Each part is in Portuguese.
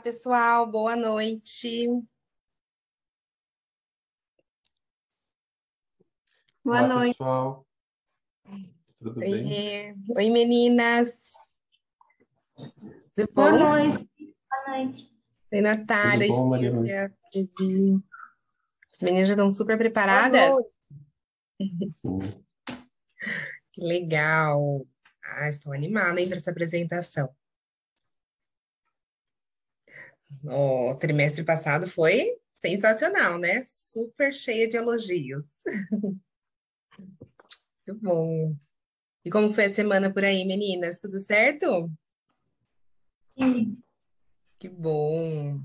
pessoal, boa noite. Boa Olá, noite. pessoal. Tudo bem? Oi, oi, meninas. Boa noite. Boa noite. Oi, Natália, bom, Vivi. As meninas já estão super preparadas? Sim. Que legal. Ah, estou animada, hein, para essa apresentação. O trimestre passado foi sensacional, né? Super cheia de elogios. Muito bom. E como foi a semana por aí, meninas? Tudo certo? Sim. Que bom.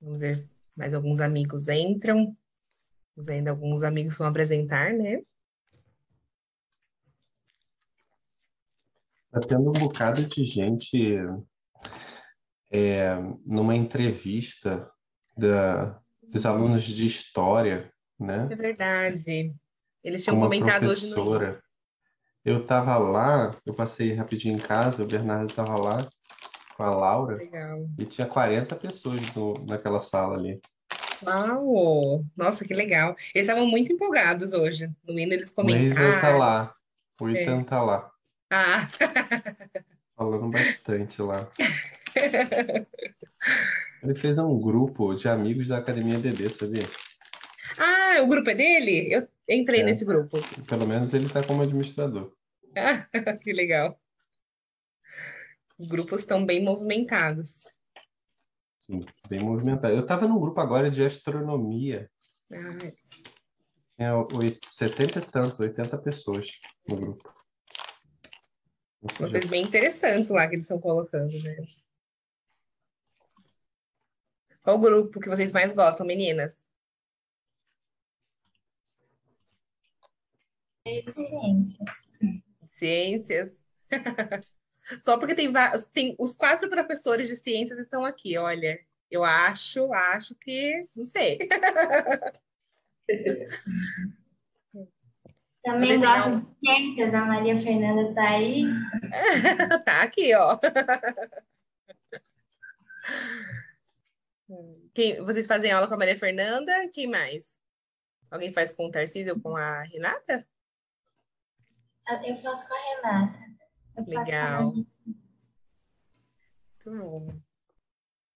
Vamos ver, mais alguns amigos entram. Temos ainda alguns amigos que vão apresentar, né? Tá tendo um bocado de gente é, numa entrevista da, dos alunos de história, né? É verdade. Eles tinham uma comentado hoje no professora. Eu estava lá, eu passei rapidinho em casa, o Bernardo estava lá com a Laura Legal. e tinha 40 pessoas no- naquela sala ali. Uau! Nossa, que legal. Eles estavam muito empolgados hoje. No hino eles O Ethan tá comentaram. lá, o Ethan tá lá, Ah, falando bastante lá. Ele fez um grupo de amigos da Academia BB, sabia? ah, o grupo é dele? Eu entrei É. nesse grupo. Pelo menos ele tá como administrador. Ah, que legal. Os grupos estão bem movimentados. Sim, bem movimentado. Eu estava num grupo agora de astronomia. Ah, Tinha oit- 70 e tantos, 80 pessoas no grupo. uma coisa bem interessante lá que eles estão colocando, né? Qual o grupo que vocês mais gostam, meninas? Ciência. Ciências. Só porque tem, tem os quatro professores de ciências estão aqui, olha. Eu acho, acho que, não sei. Também Vocês gosto não- de ciências. A Maria Fernanda tá aí. Tá aqui, ó. Quem, vocês fazem aula com a Maria Fernanda? Quem mais? Alguém faz com o Tarcísio ou com a Renata? Eu faço com a Renata. Eu Legal. Muito bom.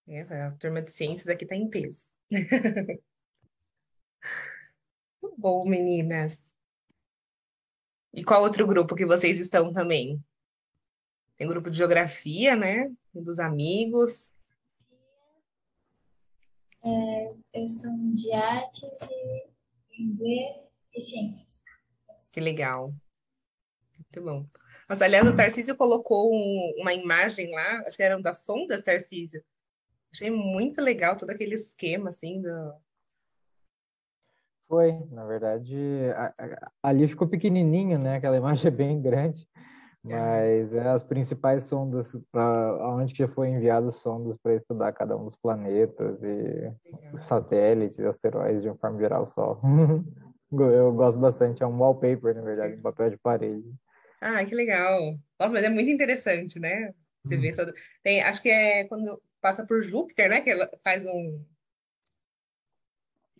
É, a turma de ciências aqui tá em peso. Muito bom, meninas. E qual outro grupo que vocês estão também? Tem grupo de geografia, né? Tem dos amigos. Eu estou de artes e inglês e ciências. Que legal. Muito bom. Nossa, aliás, o Tarcísio colocou um- uma imagem lá, acho que eram das sondas, Tarcísio. Achei muito legal todo aquele esquema, assim, do... Foi, na verdade, a- a- ali ficou pequenininho, né? Aquela imagem é bem grande, mas é as principais sondas para onde que foi enviadas sondas para estudar cada um dos planetas e os satélites, asteroides de uma forma geral só. Eu gosto bastante, é um wallpaper, na verdade, um papel de parede. Ah, que legal. Nossa, mas é muito interessante, né? Você vê todo. Tem, acho que é quando passa por Júpiter, né? Que ela faz um.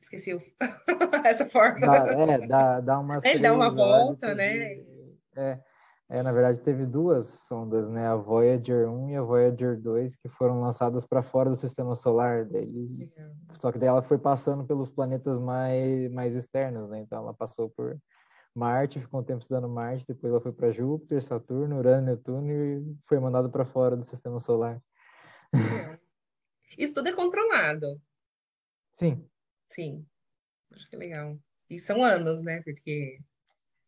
Esqueci o- essa forma. Dá, é, dá, dá umas Ele dá uma volta, né? e- É, é, na verdade, teve duas sondas, né? A Voyager 1 e a Voyager 2, que foram lançadas para fora do sistema solar. Daí, só que daí ela foi passando pelos planetas mais, mais externos, né? Então ela passou por Marte, ficou um tempo estudando Marte, depois ela foi para Júpiter, Saturno, Urano, Netuno e foi mandada para fora do sistema solar. Isso tudo é controlado. Sim, Sim. Acho que é legal. E são anos, né? Porque.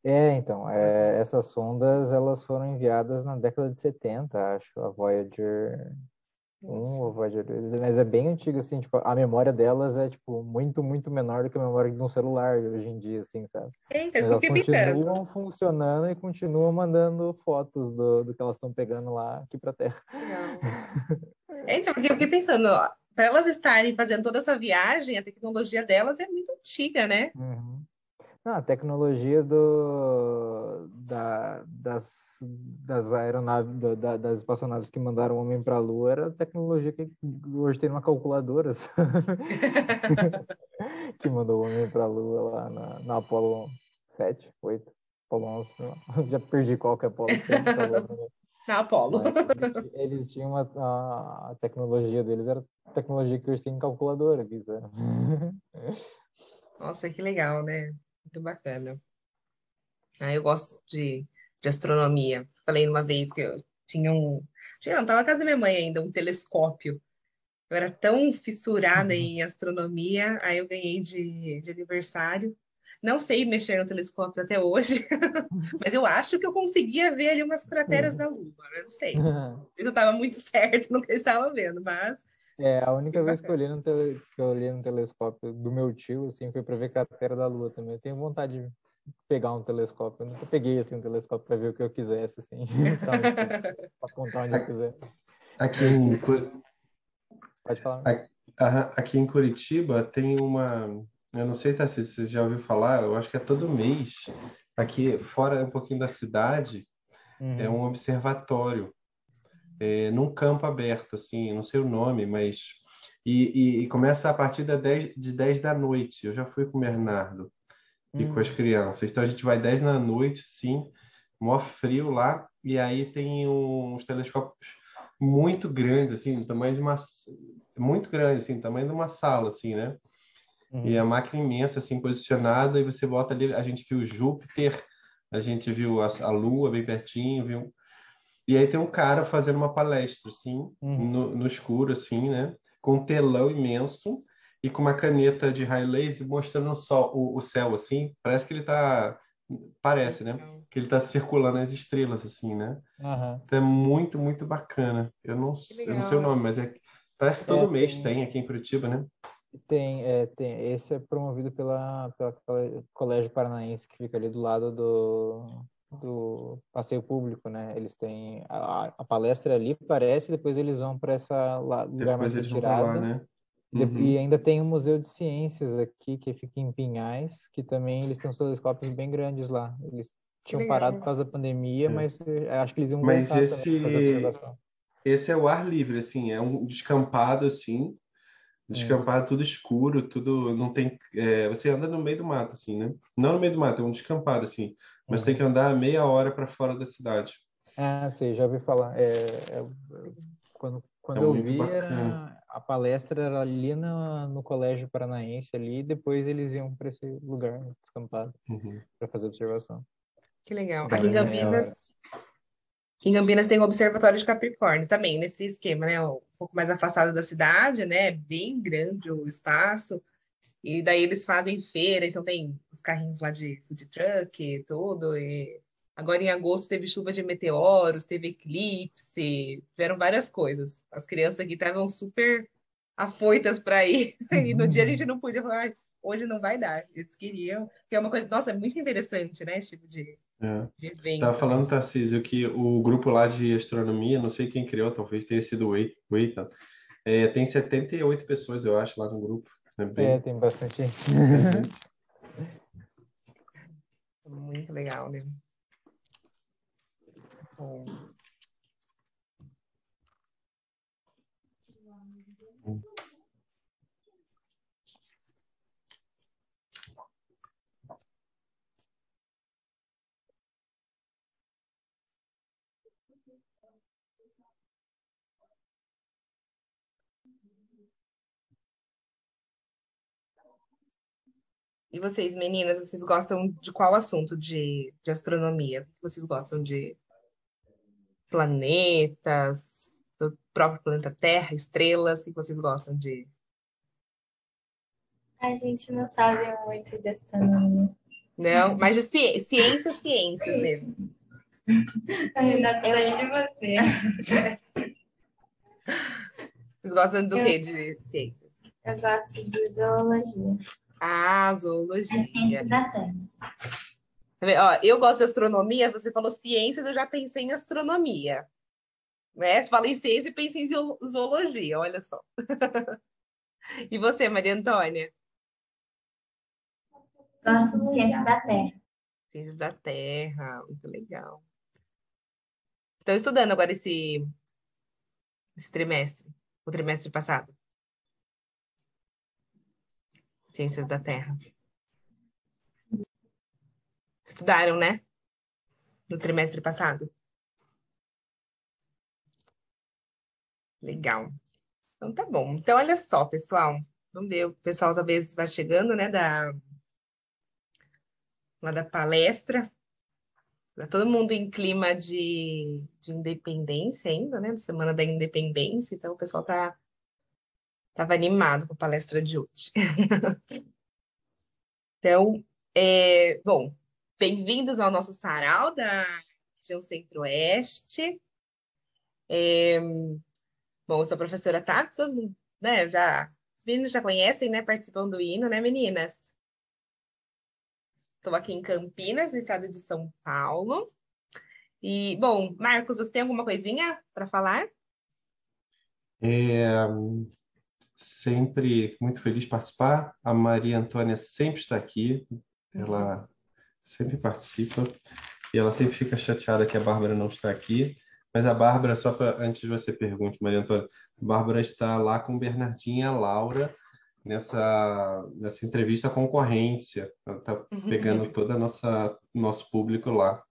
É, então, é, essas sondas, elas foram enviadas na década de 70, acho, a Voyager Um ou Voyager 2, mas é bem antigo, assim, tipo, a memória delas é, tipo, muito, muito menor do que a memória de um celular hoje em dia, assim, sabe? Mas que eu elas continuam funcionando e continuam mandando fotos do, do que elas estão pegando lá aqui pra Terra. É, então, porque eu fiquei pensando, para elas estarem fazendo toda essa viagem, a tecnologia delas é muito antiga, né? Uhum. Não, a tecnologia do, da, das, das aeronaves, do, da, das espaçonaves que mandaram o homem para a Lua era a tecnologia que hoje tem uma calculadora que mandou o homem para a Lua lá na, na Apollo 7, 8, Apollo 11, já perdi qual que é Apollo. Na Apollo. Eles, eles, tinham uma, a, a, tecnologia deles era a tecnologia que hoje tem em calculadora. Nossa, que legal, né? Muito bacana. Ah, eu gosto de, de astronomia. Falei uma vez que eu tinha um. Tinha, não, estava na casa da minha mãe ainda, um telescópio. Eu era tão fissurada uhum. em astronomia, aí eu ganhei de, de aniversário. Não sei mexer no telescópio até hoje, mas eu acho que eu conseguia ver ali umas crateras da Lua. Eu não sei. Eu estava muito certo no que eu estava vendo, mas é, a única vez que eu olhei no, tele, que eu olhei no telescópio do meu tio, assim, foi para ver cratera da Lua também. Eu tenho vontade de pegar um telescópio. Eu nunca peguei, assim, um telescópio para ver o que eu quisesse, assim. Então, tipo, apontar onde eu quiser. Aqui em... Pode falar. Aqui em Curitiba tem uma... Eu não sei tá, se você já ouviu falar, eu acho que é todo mês. Aqui, fora um pouquinho da cidade, é uhum. é um observatório é, num campo aberto, assim, não sei o nome, mas. E, e, e começa a partir da 10, de 10 da noite. Eu já fui com o Bernardo e com as hum. crianças. Então a gente vai 10 da noite, sim, mó frio lá, e aí tem uns telescópios muito grandes, assim, tamanho de uma. Muito grande, assim, tamanho de uma sala, assim, né? Uhum. E a máquina imensa, assim, posicionada, e você bota ali. A gente viu Júpiter, a gente viu a, a Lua bem pertinho, viu e aí tem um cara fazendo uma palestra, assim, uhum. no, no, escuro, assim, né? Com um telão imenso e com uma caneta de high laser mostrando o, sol, o, o céu, assim. Parece que ele está Parece, né? Que ele está circulando as estrelas, assim, né? Uhum. Então é muito, muito bacana. Eu não, eu não sei o nome, mas é parece que todo é, mês tem... tem aqui em Curitiba, né? Tem, é, tem. Esse é promovido pela, pela Colégio Paranaense, que fica ali do lado do, do passeio público, né? Eles têm a, a palestra ali, parece, depois eles vão para essa lá, lugar mais retirado. Né? Uhum. E ainda tem o Museu de Ciências aqui, que fica em Pinhais, que também eles têm uns telescópios bem grandes lá. Eles tinham parado por causa da pandemia, é. mas eh, acho que eles iam mas voltar esse... Esse é o ar livre, assim, é um descampado, assim, descampado, tudo escuro, tudo, não tem, é, você anda no meio do mato, assim, né? Não no meio do mato, é um descampado, assim, mas uhum. tem que andar meia hora para fora da cidade. Ah, sim, já ouvi falar. É, é, quando quando é eu vi, era, a palestra era ali no, no Colégio Paranaense, ali, e depois eles iam para esse lugar descampado uhum. para fazer observação. Que legal. Aqui em Campinas, aqui em Campinas tem o Observatório de Capricórnio também, nesse esquema, né? Um pouco mais afastado da cidade, né? Bem grande o espaço. E daí eles fazem feira, então tem os carrinhos lá de food truck e tudo. E agora em agosto teve chuva de meteoros, teve eclipse, tiveram várias coisas. As crianças aqui estavam super afoitas para ir. E no dia a gente não podia falar, ah, hoje não vai dar. Eles queriam, que é uma coisa, nossa, é muito interessante, né? Esse tipo de, é. de evento. Tava falando, Tarcísio, que o grupo lá de astronomia, não sei quem criou, talvez tenha sido o Eitan, é, tem 78 pessoas, eu acho, lá no grupo. Bem... é tem bastante. Muito legal, né? Bom. E vocês, meninas, vocês gostam de qual assunto de, de astronomia? Vocês gostam de planetas, do próprio planeta Terra, estrelas? O que vocês gostam de? A gente não sabe muito de astronomia. Não, mas de ci ciência, ciências mesmo. Ainda sei de você. Vocês gostam do eu, que de ciências? Eu gosto de zoologia. Ah, zoologia. Ó, eu gosto de astronomia, você falou ciências, eu já pensei em astronomia. Né? Você fala em ciência e pensei em zoologia, olha só. e você, Maria Antônia? Gosto de ciência da Terra. Ciências da Terra, muito legal. Estão estudando agora esse, esse trimestre, o trimestre passado. Ciências da Terra. Estudaram, né? No trimestre passado. Legal. Então tá bom. Então, olha só, pessoal. Vamos ver, o pessoal talvez vai chegando, né, da, lá da palestra. Tá todo mundo em clima de, de independência ainda, né? Semana da Independência, então o pessoal tá estava animado com a palestra de hoje. então, é, bom, bem-vindos ao nosso sarau da região Centro-Oeste. É, bom, eu sou a professora Tati, todo mundo, né, já, os meninos já conhecem, né, participando do hino, né, meninas? Estou aqui em Campinas, no estado de São Paulo. E, bom, Marcos, você tem alguma coisinha para falar? É, sempre muito feliz de participar. A Maria Antônia sempre está aqui, ela sempre participa e ela sempre fica chateada que a Bárbara não está aqui. Mas a Bárbara, só para antes de você pergunte, Maria Antônia, a Bárbara está lá com Bernardinha e a Laura nessa, nessa entrevista concorrência. Ela está uhum. pegando todo nossa nosso público lá,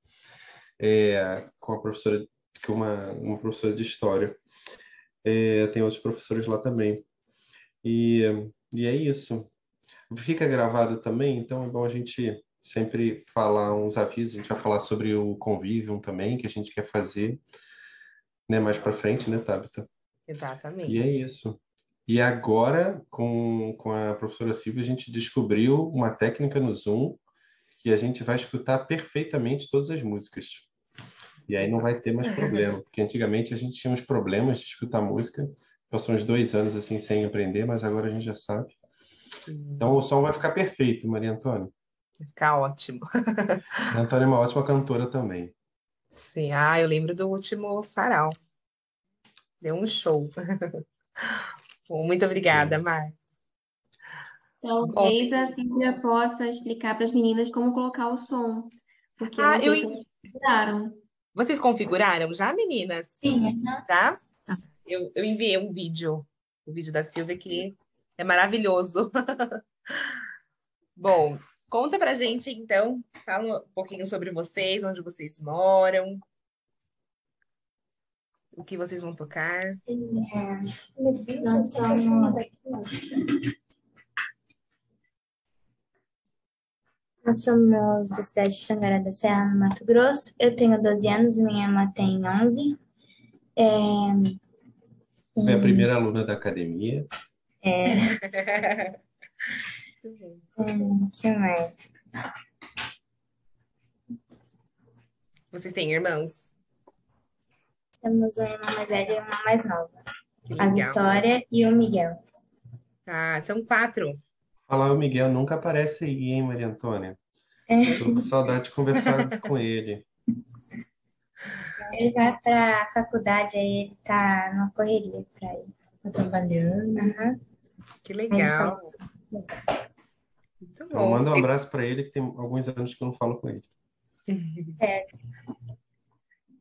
é, com a professora, com uma, uma professora de história. É, tem outros professores lá também. E, e é isso. Fica gravado também, então é bom a gente sempre falar uns avisos. A gente vai falar sobre o convívio também, que a gente quer fazer né, mais para frente, né, Tabita? Exatamente. E é isso. E agora, com, com a professora Silvia, a gente descobriu uma técnica no Zoom que a gente vai escutar perfeitamente todas as músicas. E aí não vai ter mais problema, porque antigamente a gente tinha uns problemas de escutar música. Passou uns dois anos assim sem aprender, mas agora a gente já sabe. Então o som vai ficar perfeito, Maria Antônia. Vai ficar ótimo. A Antônia é uma ótima cantora também. Sim, ah, eu lembro do último sarau. Deu um show. Muito obrigada, Mar. Talvez a Cíntia possa explicar para as meninas como colocar o som. Porque ah, eu... vocês configuraram. Vocês configuraram já, meninas? Sim. Tá? Eu, eu enviei um vídeo, o vídeo da Silvia, que é maravilhoso. Bom, conta pra gente, então, fala um pouquinho sobre vocês, onde vocês moram, o que vocês vão tocar? É, nós somos... Nós somos da cidade de Tangará da Serra, no Mato Grosso. Eu tenho 12 anos, minha irmã tem 11. É, Foi a primeira aluna da academia. É. hum, que mais? Vocês têm irmãos? Temos uma irmã mais velha e uma mais nova. A Vitória e o Miguel. Ah, são quatro. Falar o Miguel nunca aparece aí, hein, Maria Antônia? É. Tô com saudade de conversar com ele. Ele vai para a faculdade, aí ele tá numa correria para ir. Tá trabalhando. Uhum. Que legal. Muito então, bom. Então, manda um abraço para ele, que tem alguns anos que eu não falo com ele. Certo.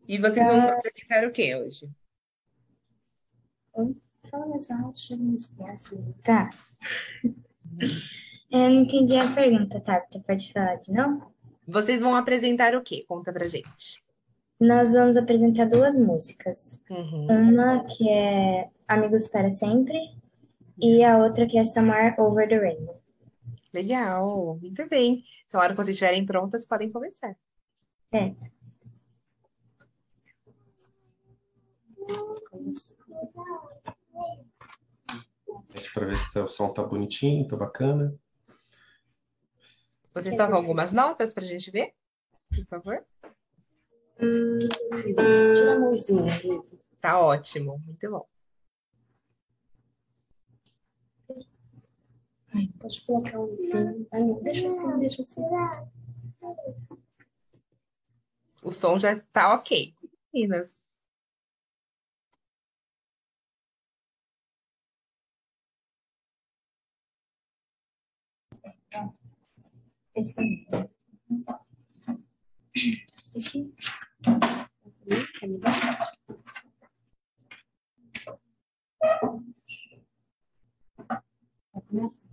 E vocês vão ah. apresentar o que hoje? Tá. Eu não entendi a pergunta, tá? Você pode falar de novo? Vocês vão apresentar o que? Conta pra gente. Nós vamos apresentar duas músicas. Uhum. Uma que é Amigos para Sempre e a outra que é Somewhere Over the Rainbow. Legal, muito bem. Então, a hora que vocês estiverem prontas, podem começar. Certo. Deixa para ver se tá, o som tá bonitinho, tá bacana. Vocês tocam algumas notas para a gente ver? Por favor. Tira a mãozinha, Tá ótimo, muito bom. Ai, pode colocar um. Ai, não, deixa assim, deixa assim. O som já está ok. Meninas, Esse. Esse. От мяса.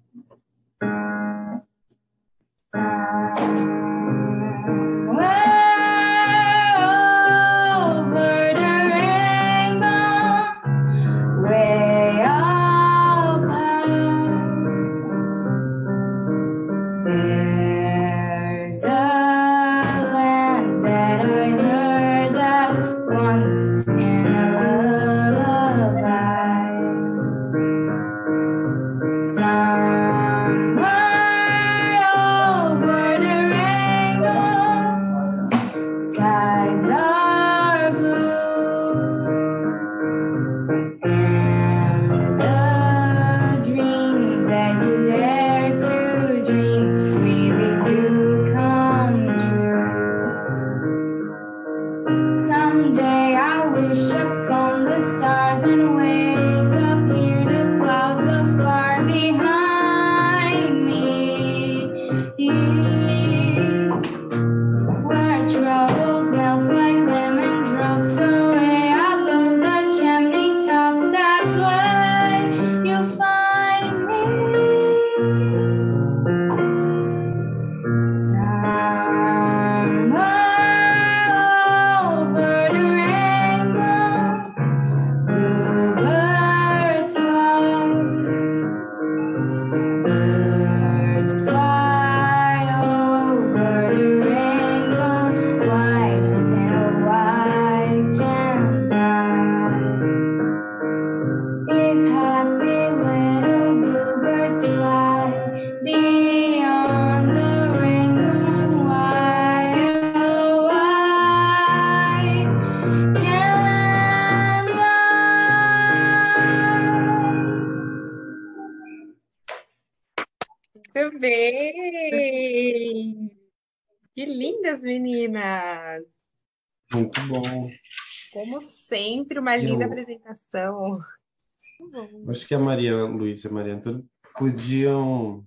Começa. meninas! Muito bom. Como sempre, uma linda Eu... apresentação. Acho que a Maria Luísa e a Maria Antônia podiam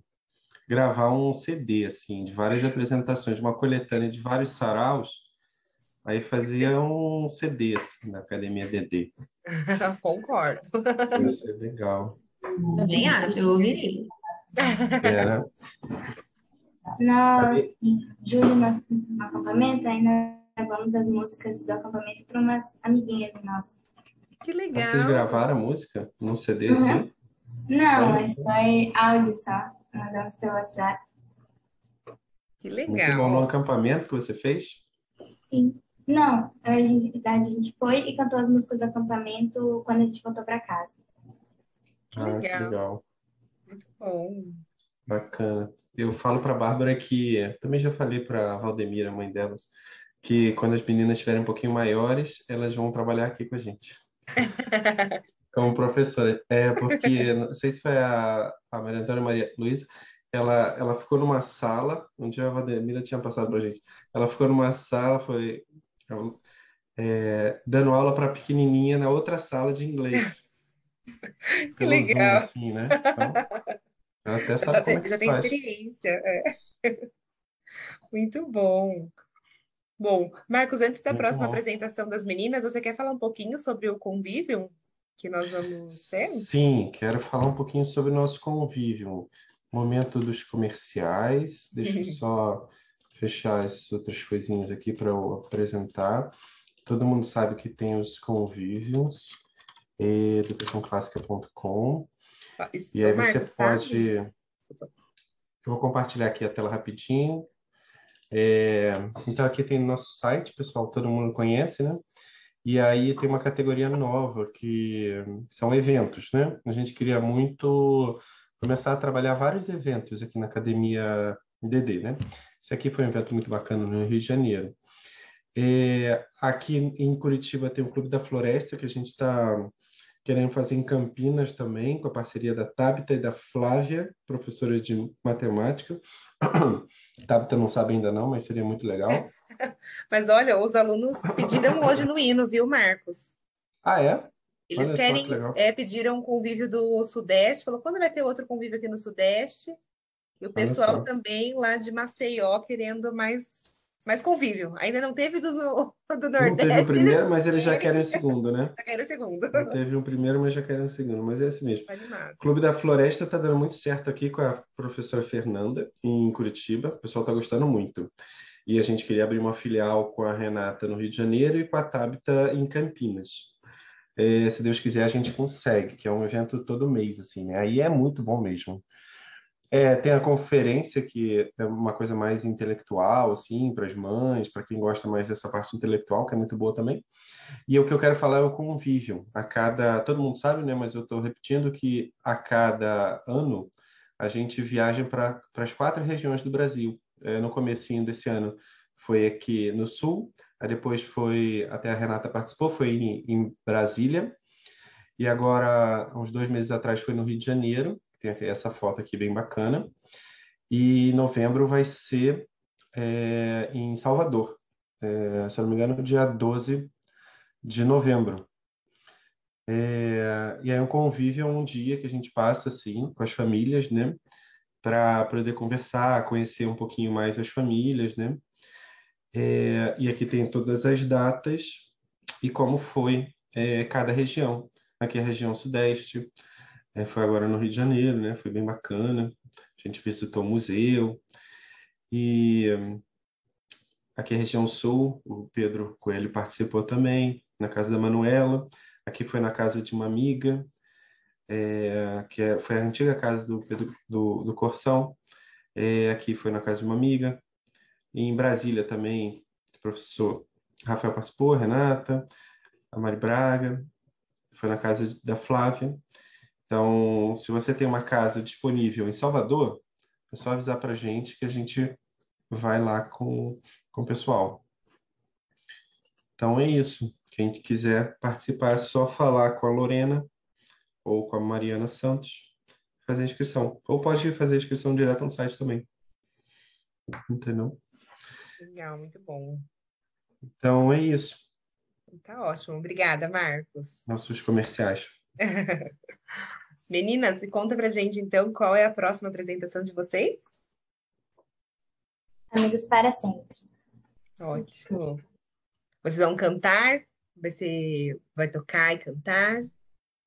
gravar um CD, assim, de várias apresentações, uma coletânea de vários saraus, aí fazia um CD, assim, na Academia DD. Concordo. Ia ser legal. Também acho, eu ouviria. Era. Nós, em julho, nós, no acampamento, ainda gravamos as músicas do acampamento para umas amiguinhas nossas. Que legal! Vocês gravaram a música num CD uhum. assim? Não, mas foi áudio só. Mandamos pelo WhatsApp. Que legal! Muito bom. No acampamento que você fez? Sim. Não, na verdade a gente foi e cantou as músicas do acampamento quando a gente voltou para casa. Que legal. Ah, que legal. Muito bom. Bacana. Eu falo para a Bárbara que, também já falei para a Valdemira, mãe delas, que quando as meninas estiverem um pouquinho maiores, elas vão trabalhar aqui com a gente. Como professora. É, porque, não sei se foi a, a Maria Antônia Maria Luísa, ela, ela ficou numa sala, um dia a Valdemira tinha passado para a gente, ela ficou numa sala, foi é, dando aula para pequenininha na outra sala de inglês. Que legal. Zoom, assim, né? Então, ela até sabe já, como tem, é já tem faz. experiência. É. Muito bom. Bom, Marcos, antes da Muito próxima bom. apresentação das meninas, você quer falar um pouquinho sobre o convívio que nós vamos ter? Sim, quero falar um pouquinho sobre o nosso convívio. Momento dos comerciais. Deixa eu só fechar as outras coisinhas aqui para eu apresentar. Todo mundo sabe que tem os convívios, educaçãoclássica.com. E aí você pode. Eu vou compartilhar aqui a tela rapidinho. É... Então aqui tem nosso site, pessoal, todo mundo conhece, né? E aí tem uma categoria nova que são eventos, né? A gente queria muito começar a trabalhar vários eventos aqui na Academia DD, né? Esse aqui foi um evento muito bacana no Rio de Janeiro. É, aqui em Curitiba tem o Clube da Floresta, que a gente está querendo fazer em Campinas também, com a parceria da Tabita e da Flávia, professoras de matemática. Tabita não sabe ainda não, mas seria muito legal. mas olha, os alunos pediram hoje no hino, viu, Marcos? Ah, é? Eles olha querem, que é, pediram um convívio do Sudeste, falou, quando vai ter outro convívio aqui no Sudeste? E o pessoal também lá de Maceió querendo mais, mais convívio. Ainda não teve do, do Nordeste. Não teve o primeiro, mas eles já querem o segundo, né? Já querem o segundo. Não teve o primeiro, mas já querem o segundo. Mas é assim mesmo. O Clube da Floresta está dando muito certo aqui com a professora Fernanda, em Curitiba. O pessoal está gostando muito. E a gente queria abrir uma filial com a Renata no Rio de Janeiro e com a Tabita em Campinas. É, se Deus quiser, a gente consegue, que é um evento todo mês, assim, né? Aí é muito bom mesmo. É, tem a conferência, que é uma coisa mais intelectual, assim, para as mães, para quem gosta mais dessa parte intelectual, que é muito boa também. E o que eu quero falar é o convívio. A cada, todo mundo sabe, né? Mas eu estou repetindo que a cada ano a gente viaja para as quatro regiões do Brasil. É, no comecinho desse ano foi aqui no Sul, aí depois foi, até a Renata participou, foi em, em Brasília, e agora, uns dois meses atrás, foi no Rio de Janeiro, tem essa foto aqui bem bacana. E novembro vai ser é, em Salvador, é, se eu não me engano, dia 12 de novembro. É, e aí um convívio é um dia que a gente passa assim com as famílias, né, para poder conversar, conhecer um pouquinho mais as famílias, né. É, e aqui tem todas as datas e como foi é, cada região. Aqui é a região sudeste, é, foi agora no Rio de Janeiro, né? Foi bem bacana. A gente visitou o museu. E aqui a região sul, o Pedro Coelho participou também, na casa da Manuela. Aqui foi na casa de uma amiga, é, que é, foi a antiga casa do Pedro do, do Corção. É, aqui foi na casa de uma amiga. E em Brasília também, o professor Rafael participou, Renata, a Mari Braga. Foi na casa da Flávia. Então, se você tem uma casa disponível em Salvador, é só avisar para a gente que a gente vai lá com, com o pessoal. Então é isso. Quem quiser participar é só falar com a Lorena ou com a Mariana Santos, fazer a inscrição. Ou pode fazer a inscrição direto no site também. Entendeu? Legal, muito bom. Então é isso. Tá ótimo. Obrigada, Marcos. Nossos comerciais. Meninas, conta pra gente então qual é a próxima apresentação de vocês? Amigos para sempre. Ótimo. Vocês vão cantar? Você vai tocar e cantar?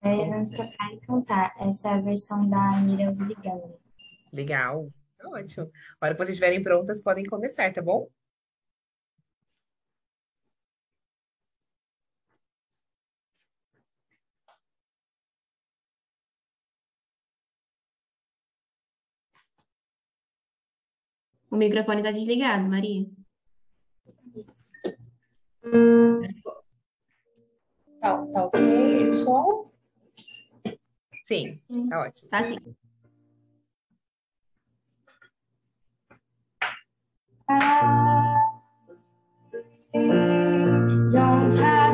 É, vamos tocar e cantar. Essa é a versão da Mira Ligando. Legal. Ótimo. A hora que vocês estiverem prontas, podem começar, tá bom? O microfone está desligado, Maria. Tá, tá ok o som? Sim, tá ótimo. Tá sim. Ah, don't have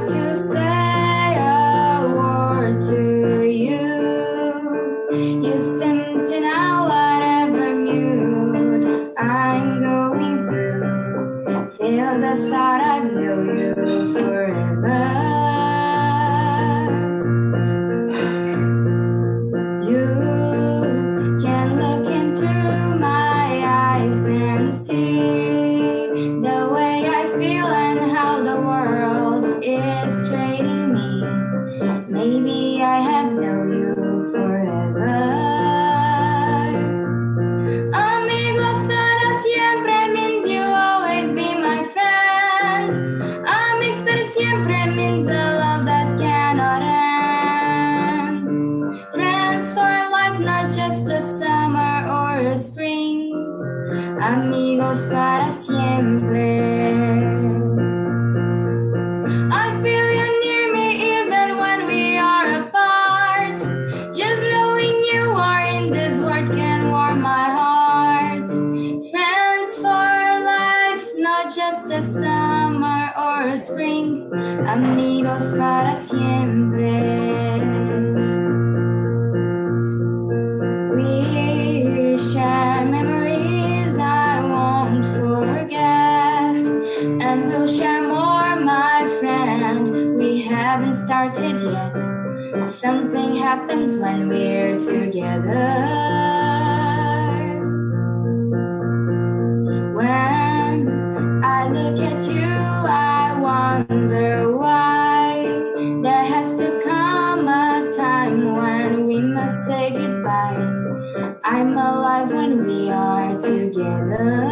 Ya,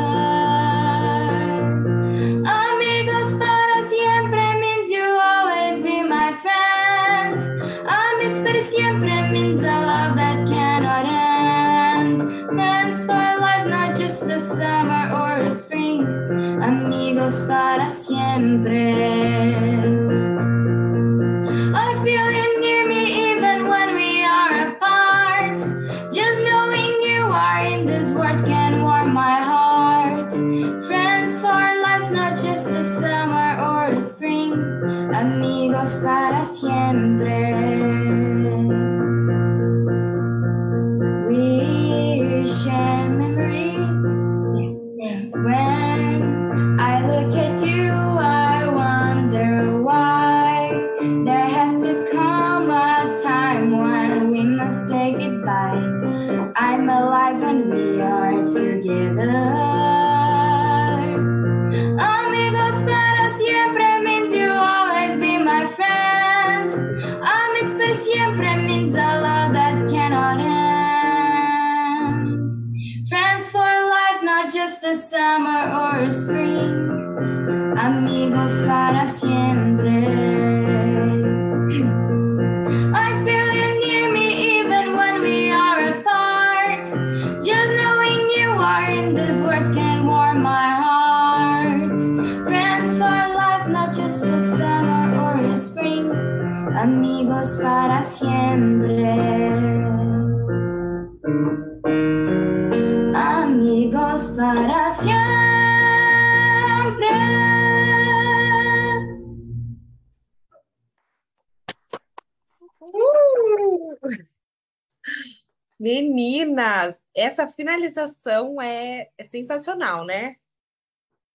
essa finalização é, é sensacional, né?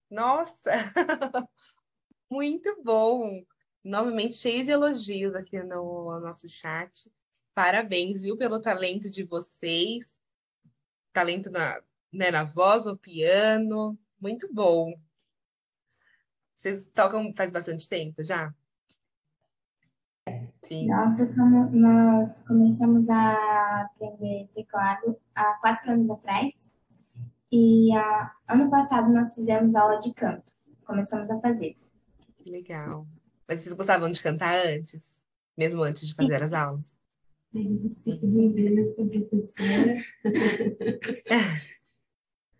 Nossa, muito bom. Novamente, cheio de elogios aqui no nosso chat. Parabéns, viu, pelo talento de vocês. Talento na, né, na voz, no piano. Muito bom. Vocês tocam faz bastante tempo já? Sim. Nossa, como nós começamos a aprender teclado há quatro anos atrás. E ah, ano passado nós fizemos aula de canto. Começamos a fazer. Que legal. Mas vocês gostavam de cantar antes? Mesmo antes de fazer as aulas? De inglês com a professora.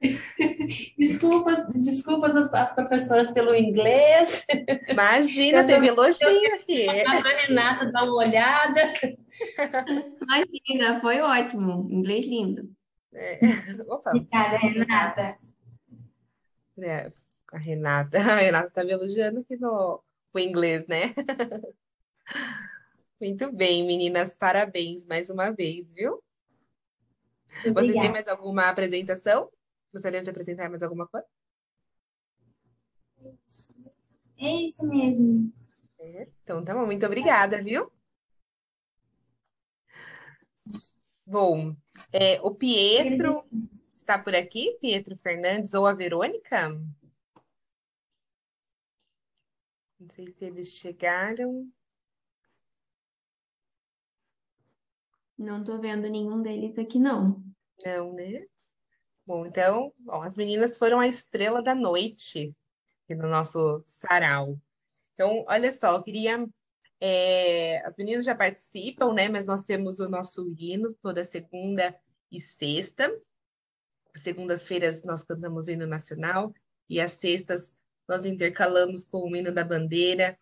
Desculpas, desculpas às, às professoras pelo inglês. Imagina, teve elogio aqui. A Renata dá uma olhada. Imagina, foi ótimo. Inglês lindo. É. Opa, Obrigada, Renata. é, a Renata. A Renata tá me elogiando aqui no o inglês, né? Muito bem, meninas, parabéns mais uma vez, viu? Vocês têm Obrigada. mais alguma apresentação? Gostariam de apresentar mais alguma coisa? É isso mesmo. É, Então, tá bom, muito obrigada, viu? Bom, é, o Pietro está por aqui, Pietro Fernandes ou a Verônica? Não sei se eles chegaram. Não tô vendo nenhum deles aqui, não. Não, né? Bom, então, bom, as meninas foram a estrela da noite aqui no nosso sarau. Então, olha só, eu queria. é, as meninas já participam, né? Mas nós temos o nosso hino toda segunda e sexta. Segundas-feiras nós cantamos o hino nacional e às sextas nós intercalamos com o hino da bandeira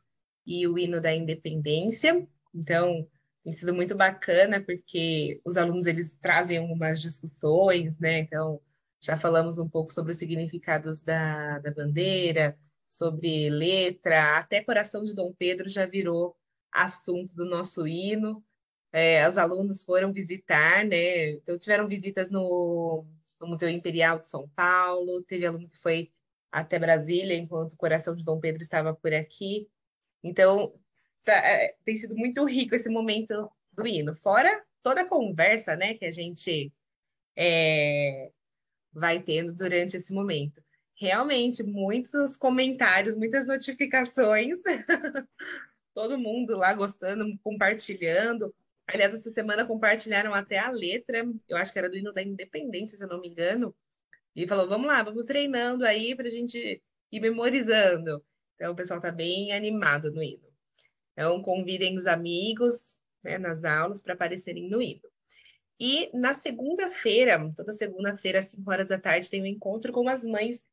e o hino da independência. Então, tem sido muito bacana porque os alunos eles trazem algumas discussões, né? Então, já falamos um pouco sobre os significados da, da bandeira, sobre letra, até Coração de Dom Pedro já virou assunto do nosso hino. É, os alunos foram visitar, né? Então, tiveram visitas no, no Museu Imperial de São Paulo, teve aluno que foi até Brasília, enquanto o Coração de Dom Pedro estava por aqui. Então, tá, é, tem sido muito rico esse momento do hino. Fora toda a conversa, né, que a gente é, vai tendo durante esse momento. realmente muitos comentários, muitas notificações. Todo mundo lá gostando, compartilhando. Aliás, essa semana compartilharam até a letra, eu acho que era do hino da Independência, se eu não me engano. E falou: vamos lá, vamos treinando aí para a gente ir memorizando. Então, o pessoal está bem animado no hino. Então, convidem os amigos né, nas aulas para aparecerem no hino. E na segunda-feira, toda segunda-feira, às 5 horas da tarde, tem um encontro com as mães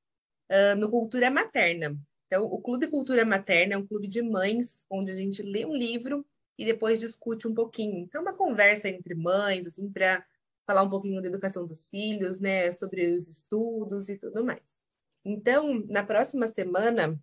uh, no Cultura Materna. Então, o Clube Cultura Materna é um clube de mães, onde a gente lê um livro e depois discute um pouquinho. Então, uma conversa entre mães, assim, para falar um pouquinho da educação dos filhos, né, sobre os estudos e tudo mais. Então, na próxima semana,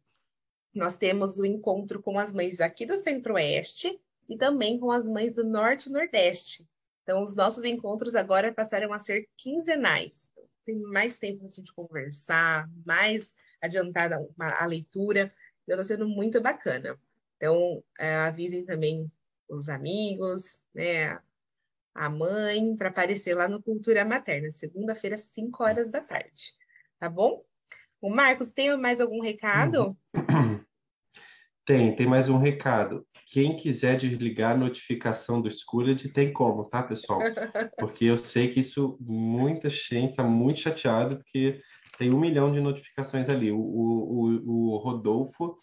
nós temos o encontro com as mães aqui do Centro-Oeste e também com as mães do Norte e Nordeste. Então, os nossos encontros agora passaram a ser quinzenais. Tem mais tempo para a gente conversar, mais adiantada a leitura. Então, está sendo muito bacana. Então, é, avisem também os amigos, né, a mãe, para aparecer lá no Cultura Materna, segunda-feira, 5 horas da tarde. Tá bom? O Marcos, tem mais algum recado? Tem, tem mais um recado. Quem quiser desligar a notificação do Schooled, tem como, tá, pessoal? Porque eu sei que isso, muita gente está muito chateado, porque tem um milhão de notificações ali. O, o, o Rodolfo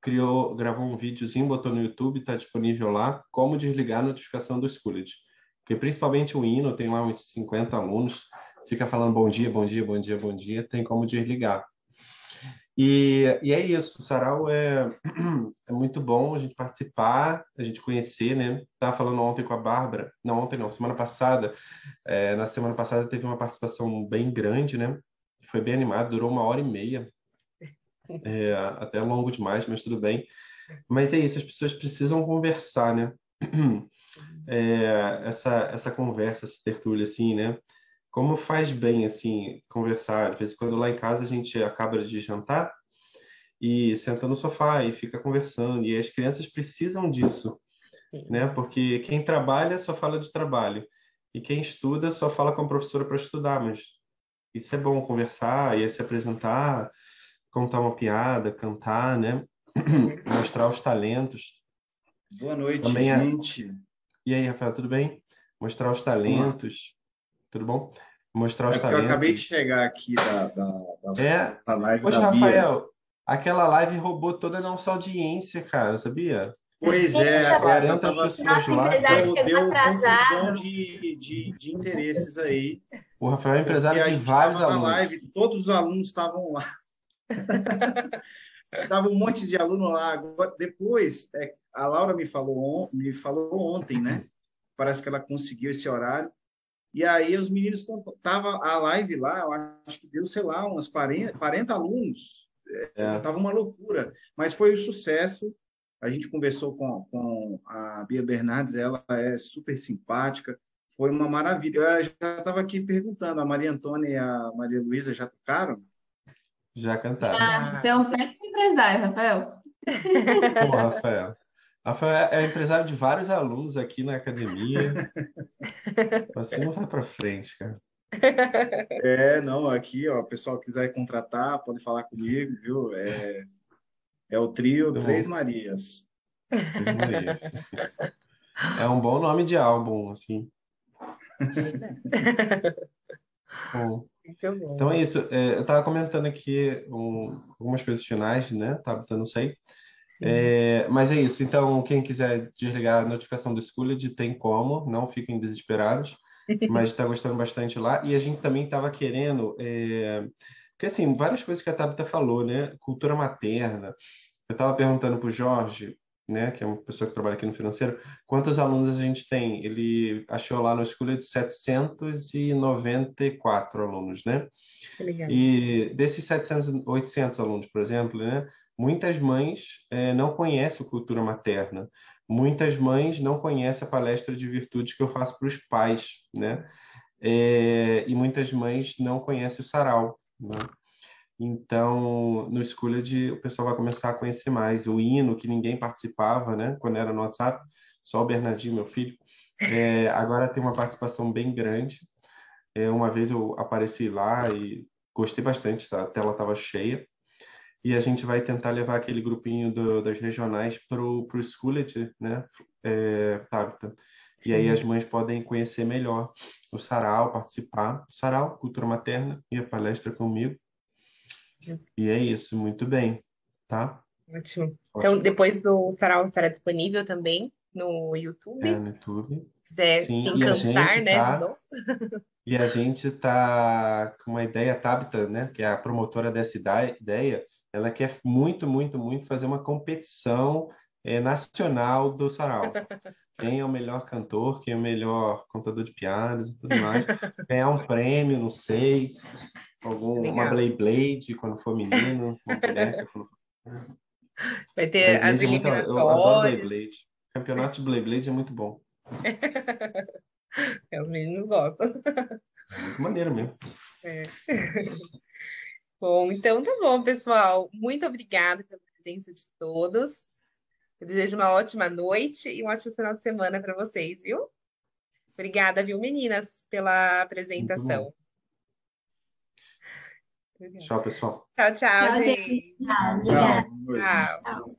criou, gravou um videozinho, botou no YouTube, está disponível lá, como desligar a notificação do Schooled. Porque principalmente o hino, tem lá uns 50 alunos, fica falando bom dia, bom dia, bom dia, bom dia, tem como desligar. E, e é isso, o Sarau é, é muito bom a gente participar, a gente conhecer, né? Estava falando ontem com a Bárbara, não ontem não, semana passada, é, na semana passada teve uma participação bem grande, né? Foi bem animado, durou uma hora e meia, é, até longo demais, mas tudo bem. Mas é isso, as pessoas precisam conversar, né? É, essa, essa conversa, essa tertúlia, assim, né? Como faz bem assim conversar. De vez em quando lá em casa a gente acaba de jantar e senta no sofá e fica conversando. E as crianças precisam disso, Sim. né? Porque quem trabalha só fala de trabalho e quem estuda só fala com a professora para estudar. Mas isso é bom conversar e se apresentar, contar uma piada, cantar, né? Mostrar os talentos. Boa noite, Também é gente. É... E aí, Rafael, tudo bem? Mostrar os talentos. Tudo bom? Mostrar os é talentos. Eu acabei de chegar aqui da, da, da, é. da live Poxa, da Rafael, aquela live roubou toda a nossa audiência, cara, sabia? Pois é, 40 tava... pessoas lá. Deu, deu confusão de, de, de interesses aí. O Rafael é empresário de vários alunos. Live, todos os alunos estavam lá. Tava um monte de aluno lá. Agora, depois, é, a Laura me falou, me falou ontem, né? Parece que ela conseguiu esse horário. E aí os meninos estavam a live lá, eu acho que deu, sei lá, umas 40, 40 alunos. Estava é. uma loucura, mas foi um sucesso. A gente conversou com, com a Bia Bernardes, ela é super simpática, foi uma maravilha. Eu já estava aqui perguntando, a Maria Antônia e a Maria Luísa já tocaram? Já cantaram. Ah, você é um péssimo empresário, Rafael. Pô, Rafael. Rafael é empresário de vários alunos aqui na academia. Você não vai para frente, cara. É, não, aqui, ó, o pessoal quiser contratar, pode falar comigo, viu? É, é o trio Muito Três bom. Marias. Três Marias. É um bom nome de álbum, assim. bom. Então é isso. É, eu estava comentando aqui um, algumas coisas finais, né? Tabata, não sei. É, mas é isso. Então, quem quiser desligar a notificação do Schooled, tem como, não fiquem desesperados, mas está gostando bastante lá. E a gente também estava querendo, é... porque assim, várias coisas que a Tabita falou, né? Cultura materna. Eu estava perguntando para o Jorge, né, que é uma pessoa que trabalha aqui no financeiro, quantos alunos a gente tem? Ele achou lá no Schooled 794 alunos, né? E desses 700, 800 alunos, por exemplo, né? Muitas mães é, não conhecem a cultura materna. Muitas mães não conhecem a palestra de virtudes que eu faço para os pais, né? É, e muitas mães não conhecem o sarau. Né? Então, no Schooled, o pessoal vai começar a conhecer mais o hino, que ninguém participava, né? Quando era no WhatsApp, só o Bernardinho, meu filho. É, agora tem uma participação bem grande. É, uma vez eu apareci lá e gostei bastante, tá? a tela estava cheia. E a gente vai tentar levar aquele grupinho do, das regionais para o Schooled, né, é, Tabita? E aí as mães podem conhecer melhor o sarau, participar. Sarau, cultura materna, e a palestra comigo. E é isso, muito bem, tá? Ótimo. Então, depois do sarau estará disponível também no YouTube. É, no YouTube. Quiser Sim, se encantar, né, tá... E a gente está com uma ideia, Tabita, né, que é a promotora dessa ideia, ela quer muito, muito, muito fazer uma competição é, nacional do sarau. Quem é o melhor cantor, quem é o melhor contador de piadas e tudo mais. Ganhar um prêmio, não sei. Algum, uma Blade Blade quando for menino, uma boneca quando. Vai ter as eliminatórias. É muito, eu adoro Blade. Campeonato de Blade é muito bom. Os meninos gostam. É muito maneiro mesmo. É. Bom, então tá bom, pessoal. Muito obrigada pela presença de todos. Eu desejo uma ótima noite e um ótimo final de semana para vocês, viu? Obrigada, viu, meninas, pela apresentação. Tchau, pessoal. Tchau, tchau, tchau gente. Tchau. tchau. tchau.